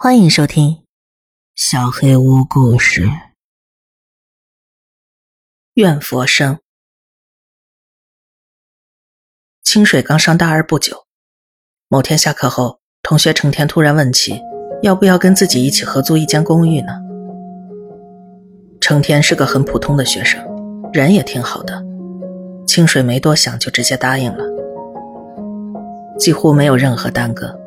欢迎收听《小黑屋故事》。愿佛生。清水刚上大二不久，某天下课后，同学成天突然问起，要不要跟自己一起合租一间公寓呢？成天是个很普通的学生，人也挺好的，清水没多想就直接答应了，几乎没有任何耽搁。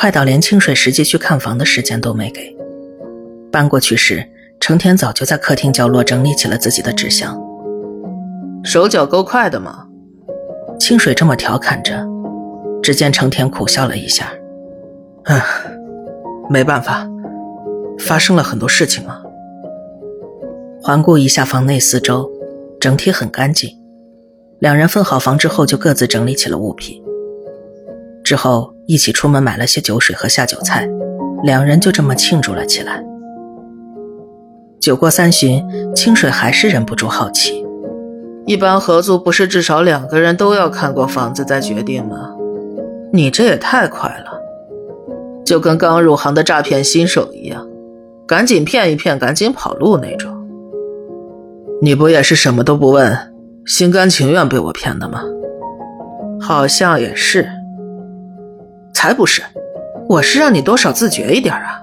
快到连清水实际去看房的时间都没给。搬过去时，成田早就在客厅角落整理起了自己的纸箱。手脚够快的嘛？清水这么调侃着。只见成田苦笑了一下：“唉，没办法，发生了很多事情嘛。”环顾一下房内四周，整体很干净。两人分好房之后，就各自整理起了物品。之后一起出门买了些酒水和下酒菜，两人就这么庆祝了起来。酒过三巡，清水还是忍不住好奇：一般合租不是至少两个人都要看过房子再决定吗？你这也太快了，就跟刚入行的诈骗新手一样，赶紧骗一骗，赶紧跑路那种。你不也是什么都不问，心甘情愿被我骗的吗？好像也是。才不是，我是让你多少自觉一点啊。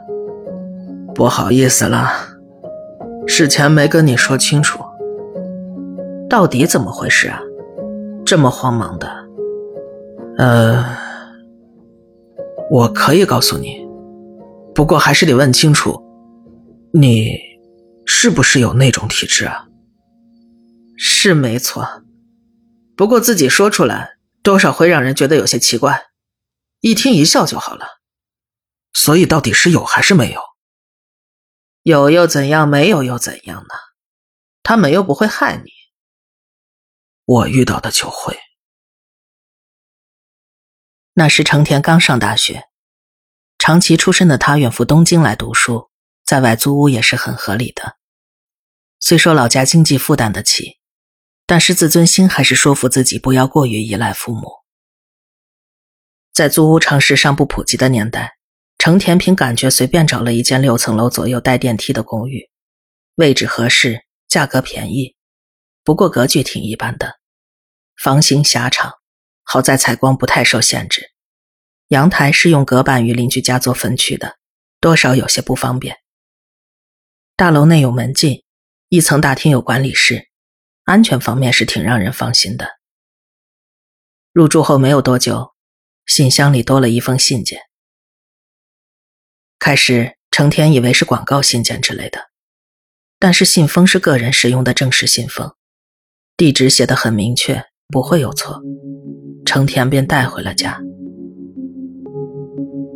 不好意思了，事前没跟你说清楚。到底怎么回事啊？这么慌忙的？呃，我可以告诉你，不过还是得问清楚，你是不是有那种体质啊？是没错，不过自己说出来，多少会让人觉得有些奇怪。一听一笑就好了，所以到底是有还是没有？有又怎样？没有又怎样呢？他们又不会害你。我遇到的就会。那时成田刚上大学，长崎出身的他远赴东京来读书，在外租屋也是很合理的。虽说老家经济负担得起，但是自尊心还是说服自己不要过于依赖父母。在租屋常识尚不普及的年代，程田凭感觉随便找了一间六层楼左右带电梯的公寓，位置合适，价格便宜，不过格局挺一般的，房型狭长，好在采光不太受限制，阳台是用隔板与邻居家做分区的，多少有些不方便。大楼内有门禁，一层大厅有管理室，安全方面是挺让人放心的。入住后没有多久。信箱里多了一封信件。开始，成田以为是广告信件之类的，但是信封是个人使用的正式信封，地址写的很明确，不会有错。成田便带回了家。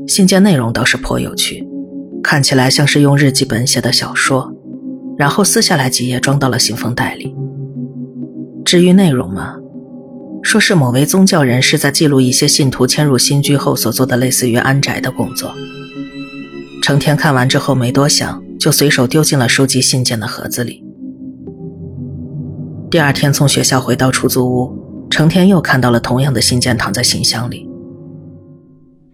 信件内容倒是颇有趣，看起来像是用日记本写的小说，然后撕下来几页装到了信封袋里。至于内容嘛。说是某位宗教人士在记录一些信徒迁入新居后所做的类似于安宅的工作。成天看完之后没多想，就随手丢进了收集信件的盒子里。第二天从学校回到出租屋，成天又看到了同样的信件躺在信箱里，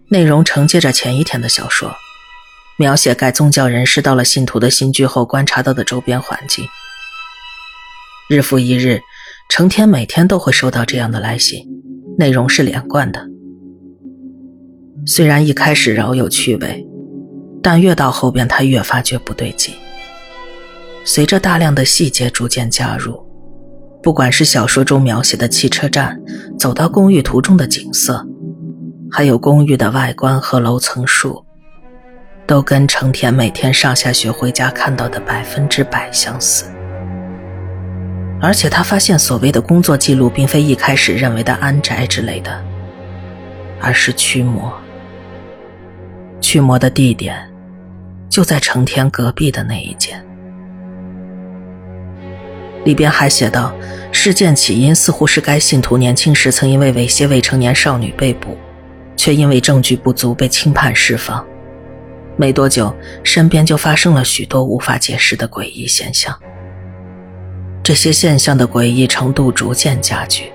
内容承接着前一天的小说，描写该宗教人士到了信徒的新居后观察到的周边环境。日复一日。成天每天都会收到这样的来信，内容是连贯的。虽然一开始饶有趣味，但越到后边他越发觉不对劲。随着大量的细节逐渐加入，不管是小说中描写的汽车站，走到公寓途中的景色，还有公寓的外观和楼层数，都跟成田每天上下学回家看到的百分之百相似。而且他发现，所谓的工作记录，并非一开始认为的安宅之类的，而是驱魔。驱魔的地点就在成天隔壁的那一间。里边还写道，事件起因似乎是该信徒年轻时曾因为猥亵未成年少女被捕，却因为证据不足被轻判释放。没多久，身边就发生了许多无法解释的诡异现象。这些现象的诡异程度逐渐加剧，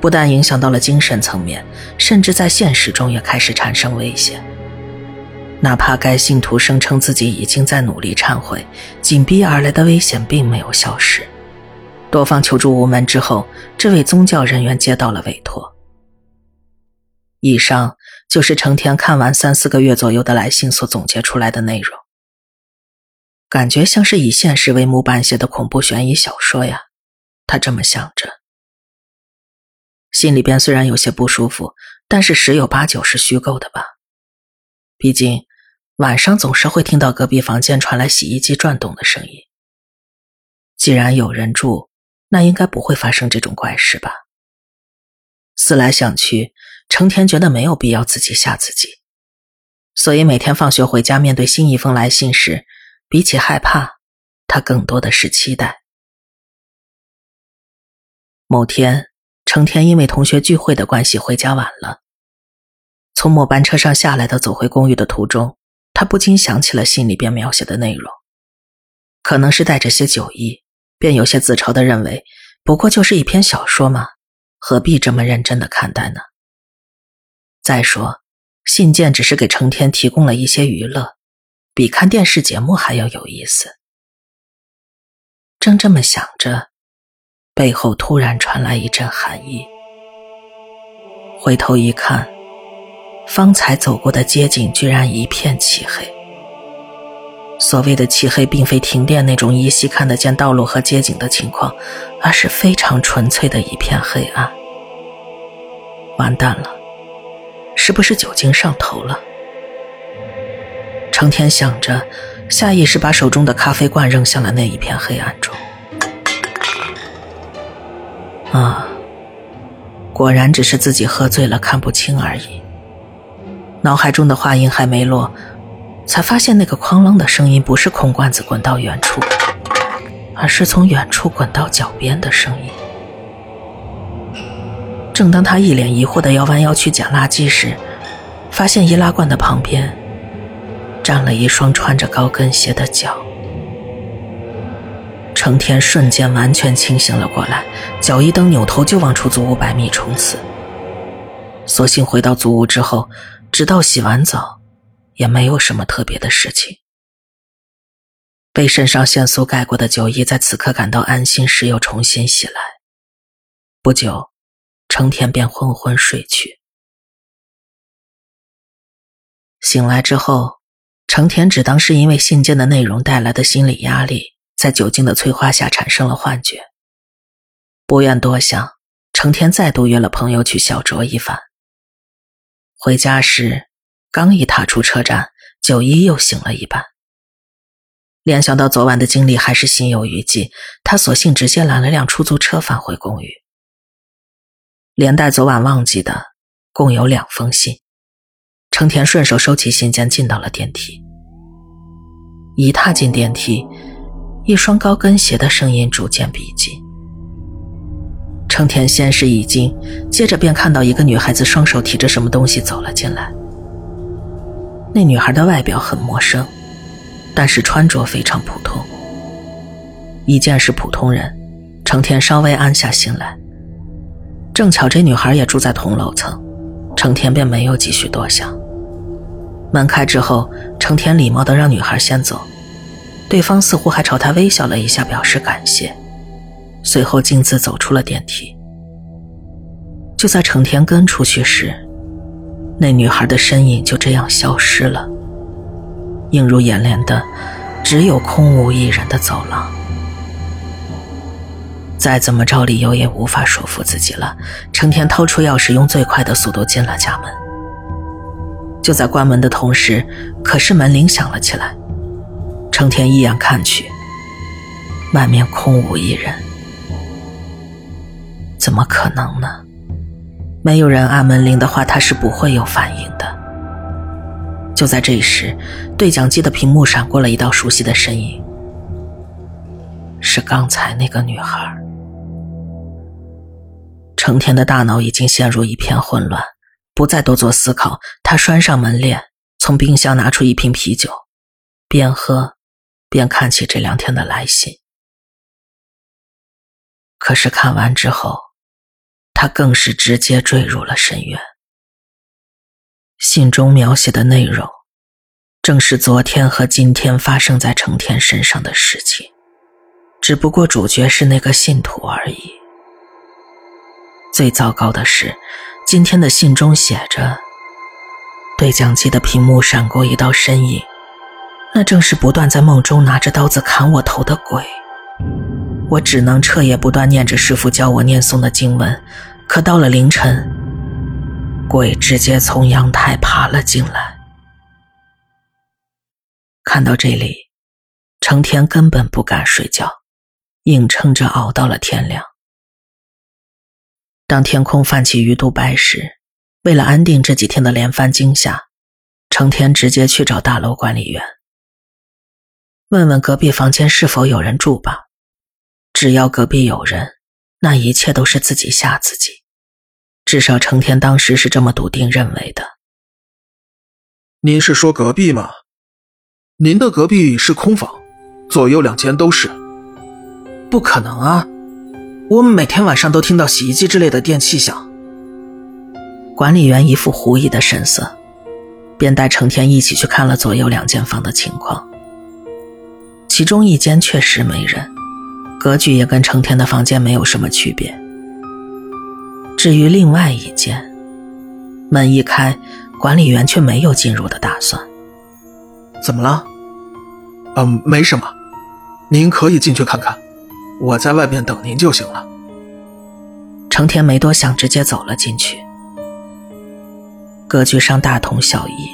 不但影响到了精神层面，甚至在现实中也开始产生危险。哪怕该信徒声称自己已经在努力忏悔，紧逼而来的危险并没有消失。多方求助无门之后，这位宗教人员接到了委托。以上就是成天看完三四个月左右的来信所总结出来的内容。感觉像是以现实为模板写的恐怖悬疑小说呀，他这么想着，心里边虽然有些不舒服，但是十有八九是虚构的吧。毕竟晚上总是会听到隔壁房间传来洗衣机转动的声音。既然有人住，那应该不会发生这种怪事吧。思来想去，成天觉得没有必要自己吓自己，所以每天放学回家，面对新一封来信时。比起害怕，他更多的是期待。某天，成天因为同学聚会的关系回家晚了。从末班车上下来的，走回公寓的途中，他不禁想起了信里边描写的内容，可能是带着些酒意，便有些自嘲的认为，不过就是一篇小说嘛，何必这么认真的看待呢？再说，信件只是给成天提供了一些娱乐。比看电视节目还要有意思。正这么想着，背后突然传来一阵寒意。回头一看，方才走过的街景居然一片漆黑。所谓的漆黑，并非停电那种依稀看得见道路和街景的情况，而是非常纯粹的一片黑暗。完蛋了，是不是酒精上头了？成天想着，下意识把手中的咖啡罐扔向了那一片黑暗中。啊，果然只是自己喝醉了，看不清而已。脑海中的话音还没落，才发现那个哐啷的声音不是空罐子滚到远处，而是从远处滚到脚边的声音。正当他一脸疑惑的要弯腰去捡垃圾时，发现易拉罐的旁边。站了一双穿着高跟鞋的脚，成天瞬间完全清醒了过来，脚一蹬，扭头就往出租屋百米冲刺。所幸回到租屋之后，直到洗完澡，也没有什么特别的事情。被肾上腺素盖过的九一在此刻感到安心时，又重新袭来。不久，成田便昏昏睡去。醒来之后。成田只当是因为信件的内容带来的心理压力，在酒精的催化下产生了幻觉。不愿多想，成田再度约了朋友去小酌一番。回家时，刚一踏出车站，九一又醒了一半。联想到昨晚的经历，还是心有余悸，他索性直接拦了辆出租车返回公寓，连带昨晚忘记的，共有两封信。成田顺手收起信件，进到了电梯。一踏进电梯，一双高跟鞋的声音逐渐逼近。成田先是一惊，接着便看到一个女孩子双手提着什么东西走了进来。那女孩的外表很陌生，但是穿着非常普通。一见是普通人，成田稍微安下心来。正巧这女孩也住在同楼层，成田便没有继续多想。门开之后，成田礼貌地让女孩先走，对方似乎还朝他微笑了一下，表示感谢。随后径自走出了电梯。就在成田跟出去时，那女孩的身影就这样消失了。映入眼帘的，只有空无一人的走廊。再怎么找理由也无法说服自己了。成田掏出钥匙，用最快的速度进了家门。就在关门的同时，可是门铃响了起来。成天一眼看去，外面空无一人。怎么可能呢？没有人按门铃的话，他是不会有反应的。就在这时，对讲机的屏幕闪过了一道熟悉的身影，是刚才那个女孩。成天的大脑已经陷入一片混乱。不再多做思考，他拴上门链，从冰箱拿出一瓶啤酒，边喝边看起这两天的来信。可是看完之后，他更是直接坠入了深渊。信中描写的内容，正是昨天和今天发生在成天身上的事情，只不过主角是那个信徒而已。最糟糕的是，今天的信中写着：“对讲机的屏幕闪过一道身影，那正是不断在梦中拿着刀子砍我头的鬼。”我只能彻夜不断念着师傅教我念诵的经文，可到了凌晨，鬼直接从阳台爬了进来。看到这里，成天根本不敢睡觉，硬撑着熬到了天亮。当天空泛起鱼肚白时，为了安定这几天的连番惊吓，成天直接去找大楼管理员，问问隔壁房间是否有人住吧。只要隔壁有人，那一切都是自己吓自己。至少成天当时是这么笃定认为的。您是说隔壁吗？您的隔壁是空房，左右两间都是。不可能啊！我们每天晚上都听到洗衣机之类的电器响。管理员一副狐疑的神色，便带成天一起去看了左右两间房的情况。其中一间确实没人，格局也跟成天的房间没有什么区别。至于另外一间，门一开，管理员却没有进入的打算。怎么了？嗯，没什么，您可以进去看看，我在外面等您就行了。成天没多想，直接走了进去。格局上大同小异，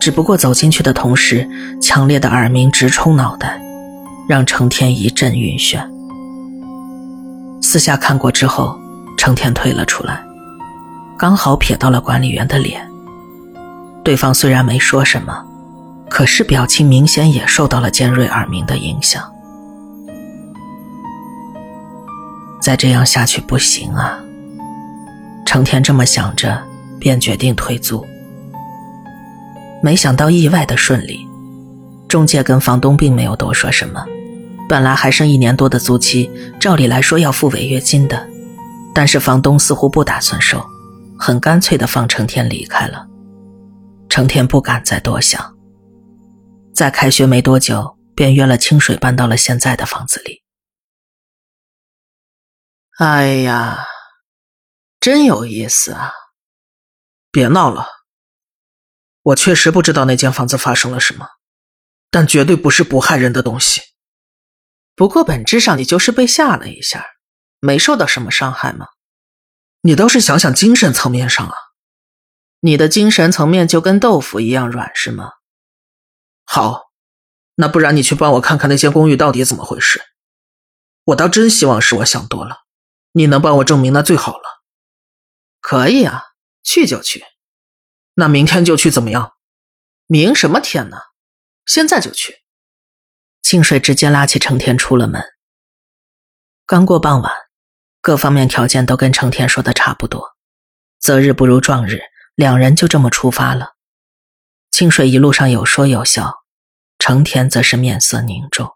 只不过走进去的同时，强烈的耳鸣直冲脑袋，让成天一阵晕眩。四下看过之后，成天退了出来，刚好瞥到了管理员的脸。对方虽然没说什么。可是表情明显也受到了尖锐耳鸣的影响，再这样下去不行啊！成天这么想着，便决定退租。没想到意外的顺利，中介跟房东并没有多说什么。本来还剩一年多的租期，照理来说要付违约金的，但是房东似乎不打算收，很干脆的放成天离开了。成天不敢再多想。在开学没多久，便约了清水搬到了现在的房子里。哎呀，真有意思啊！别闹了，我确实不知道那间房子发生了什么，但绝对不是不害人的东西。不过本质上你就是被吓了一下，没受到什么伤害吗？你倒是想想精神层面上啊，你的精神层面就跟豆腐一样软是吗？好，那不然你去帮我看看那间公寓到底怎么回事？我倒真希望是我想多了，你能帮我证明那最好了。可以啊，去就去。那明天就去怎么样？明什么天呢？现在就去。清水直接拉起成天出了门。刚过傍晚，各方面条件都跟成天说的差不多，择日不如撞日，两人就这么出发了。清水一路上有说有笑，成天则是面色凝重。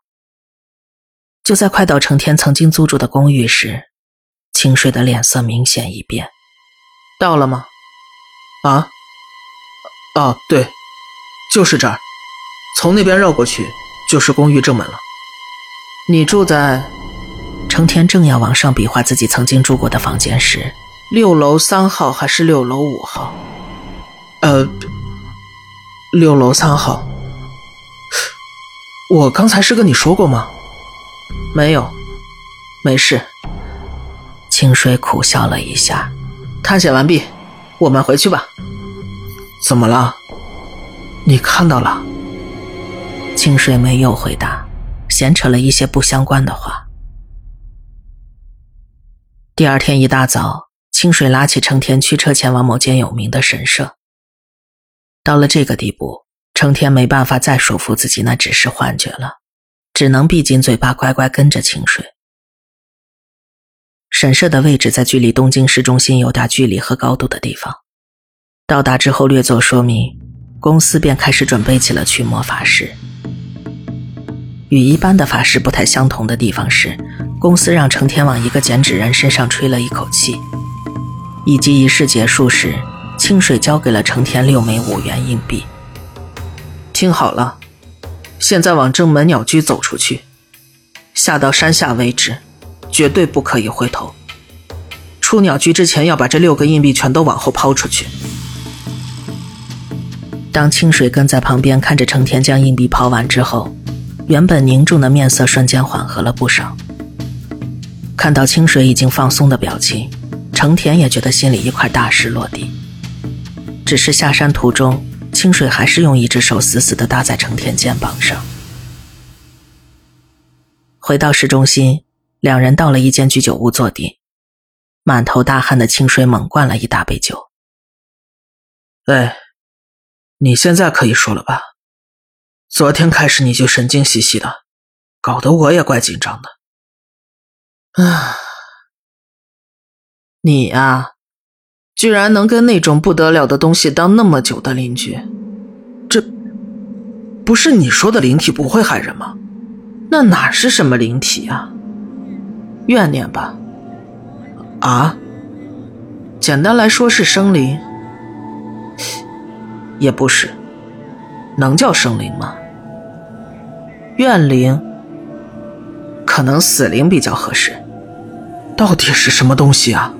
就在快到成天曾经租住的公寓时，清水的脸色明显一变。到了吗？啊？哦，对，就是这儿，从那边绕过去就是公寓正门了。你住在？成天正要往上比划自己曾经住过的房间时，六楼三号还是六楼五号？呃。六楼三号，我刚才是跟你说过吗？没有，没事。清水苦笑了一下，探险完毕，我们回去吧。怎么了？你看到了？清水没有回答，闲扯了一些不相关的话。第二天一大早，清水拉起成天驱车前往某间有名的神社。到了这个地步，成天没办法再说服自己那只是幻觉了，只能闭紧嘴巴，乖乖跟着清水。神社的位置在距离东京市中心有点距离和高度的地方。到达之后略作说明，公司便开始准备起了驱魔法事。与一般的法师不太相同的地方是，公司让成天往一个剪纸人身上吹了一口气，以及仪式结束时。清水交给了成天六枚五元硬币。听好了，现在往正门鸟居走出去，下到山下为止，绝对不可以回头。出鸟居之前要把这六个硬币全都往后抛出去。当清水跟在旁边看着成田将硬币抛完之后，原本凝重的面色瞬间缓和了不少。看到清水已经放松的表情，成田也觉得心里一块大石落地。只是下山途中，清水还是用一只手死死地搭在成田肩膀上。回到市中心，两人到了一间居酒屋坐定。满头大汗的清水猛灌了一大杯酒。哎，你现在可以说了吧？昨天开始你就神经兮兮的，搞得我也怪紧张的。啊，你呀，居然能跟那种不得了的东西当那么久的邻居，这不是你说的灵体不会害人吗？那哪是什么灵体啊？怨念吧？啊？简单来说是生灵，也不是，能叫生灵吗？怨灵，可能死灵比较合适。到底是什么东西啊？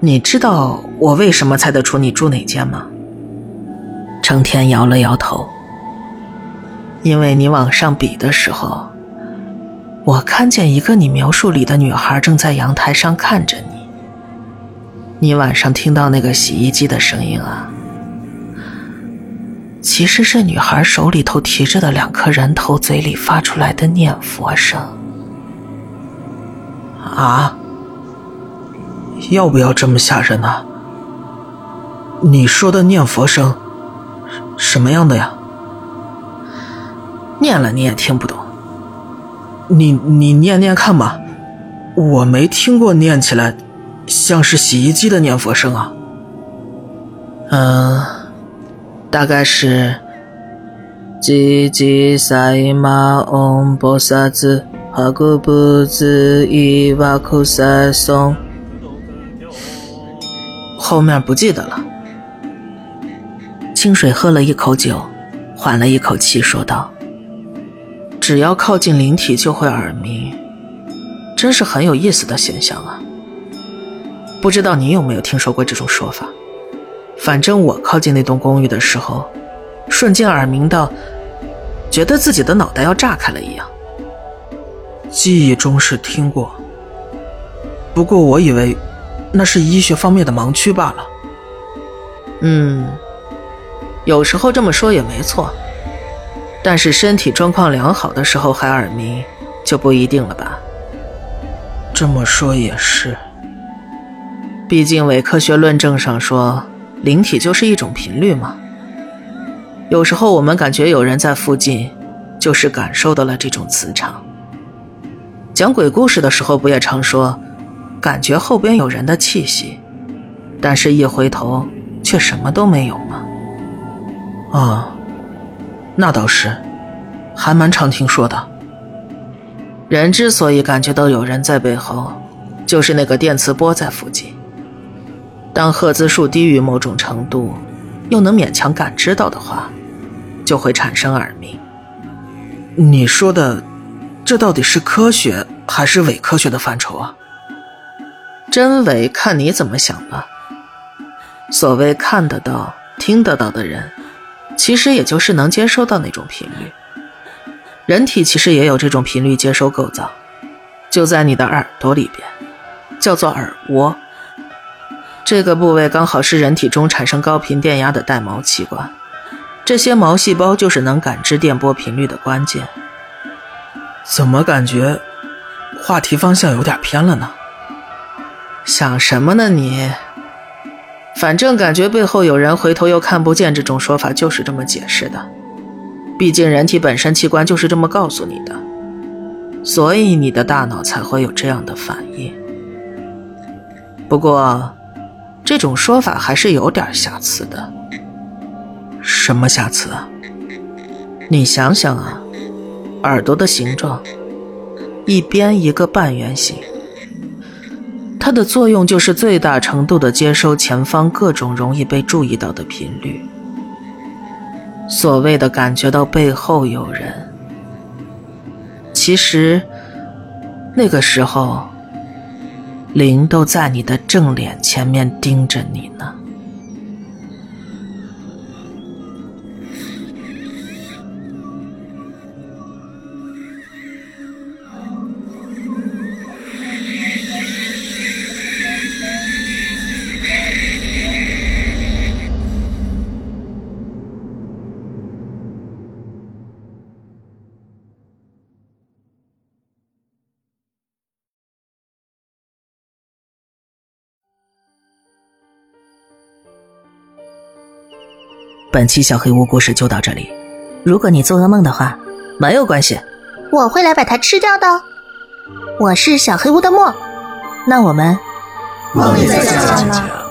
你知道我为什么猜得出你住哪间吗？成天摇了摇头。因为你往上比的时候，我看见一个你描述里的女孩正在阳台上看着你。你晚上听到那个洗衣机的声音啊？其实是女孩手里头提着的两颗人头嘴里发出来的念佛声。啊！要不要这么吓人呢？你说的念佛声，什么样的呀？念了你也听不懂。你你念念看吧，我没听过念起来像是洗衣机的念佛声啊。嗯，大概是“叽叽塞玛嗡波萨子”。阿古布子伊瓦库塞松，后面不记得了。清水喝了一口酒，缓了一口气，说道：“只要靠近灵体就会耳鸣，真是很有意思的现象啊！不知道你有没有听说过这种说法？反正我靠近那栋公寓的时候，瞬间耳鸣到，觉得自己的脑袋要炸开了一样。”记忆中是听过，不过我以为那是医学方面的盲区罢了。嗯，有时候这么说也没错，但是身体状况良好的时候还耳鸣，就不一定了吧？这么说也是，毕竟伪科学论证上说，灵体就是一种频率嘛。有时候我们感觉有人在附近，就是感受到了这种磁场。讲鬼故事的时候，不也常说，感觉后边有人的气息，但是一回头却什么都没有吗？啊，那倒是，还蛮常听说的。人之所以感觉到有人在背后，就是那个电磁波在附近。当赫兹数低于某种程度，又能勉强感知到的话，就会产生耳鸣。你说的。这到底是科学还是伪科学的范畴啊？真伪看你怎么想吧。所谓看得到、听得到的人，其实也就是能接收到那种频率。人体其实也有这种频率接收构造，就在你的耳朵里边，叫做耳蜗。这个部位刚好是人体中产生高频电压的带毛器官，这些毛细胞就是能感知电波频率的关键。怎么感觉话题方向有点偏了呢？想什么呢你？反正感觉背后有人回头又看不见，这种说法就是这么解释的。毕竟人体本身器官就是这么告诉你的，所以你的大脑才会有这样的反应。不过，这种说法还是有点瑕疵的。什么瑕疵啊？你想想啊。耳朵的形状，一边一个半圆形，它的作用就是最大程度的接收前方各种容易被注意到的频率。所谓的感觉到背后有人，其实那个时候，灵都在你的正脸前面盯着你呢。本期小黑屋故事就到这里。如果你做噩梦的话，没有关系，我会来把它吃掉的。我是小黑屋的墨，那我们梦里再见了。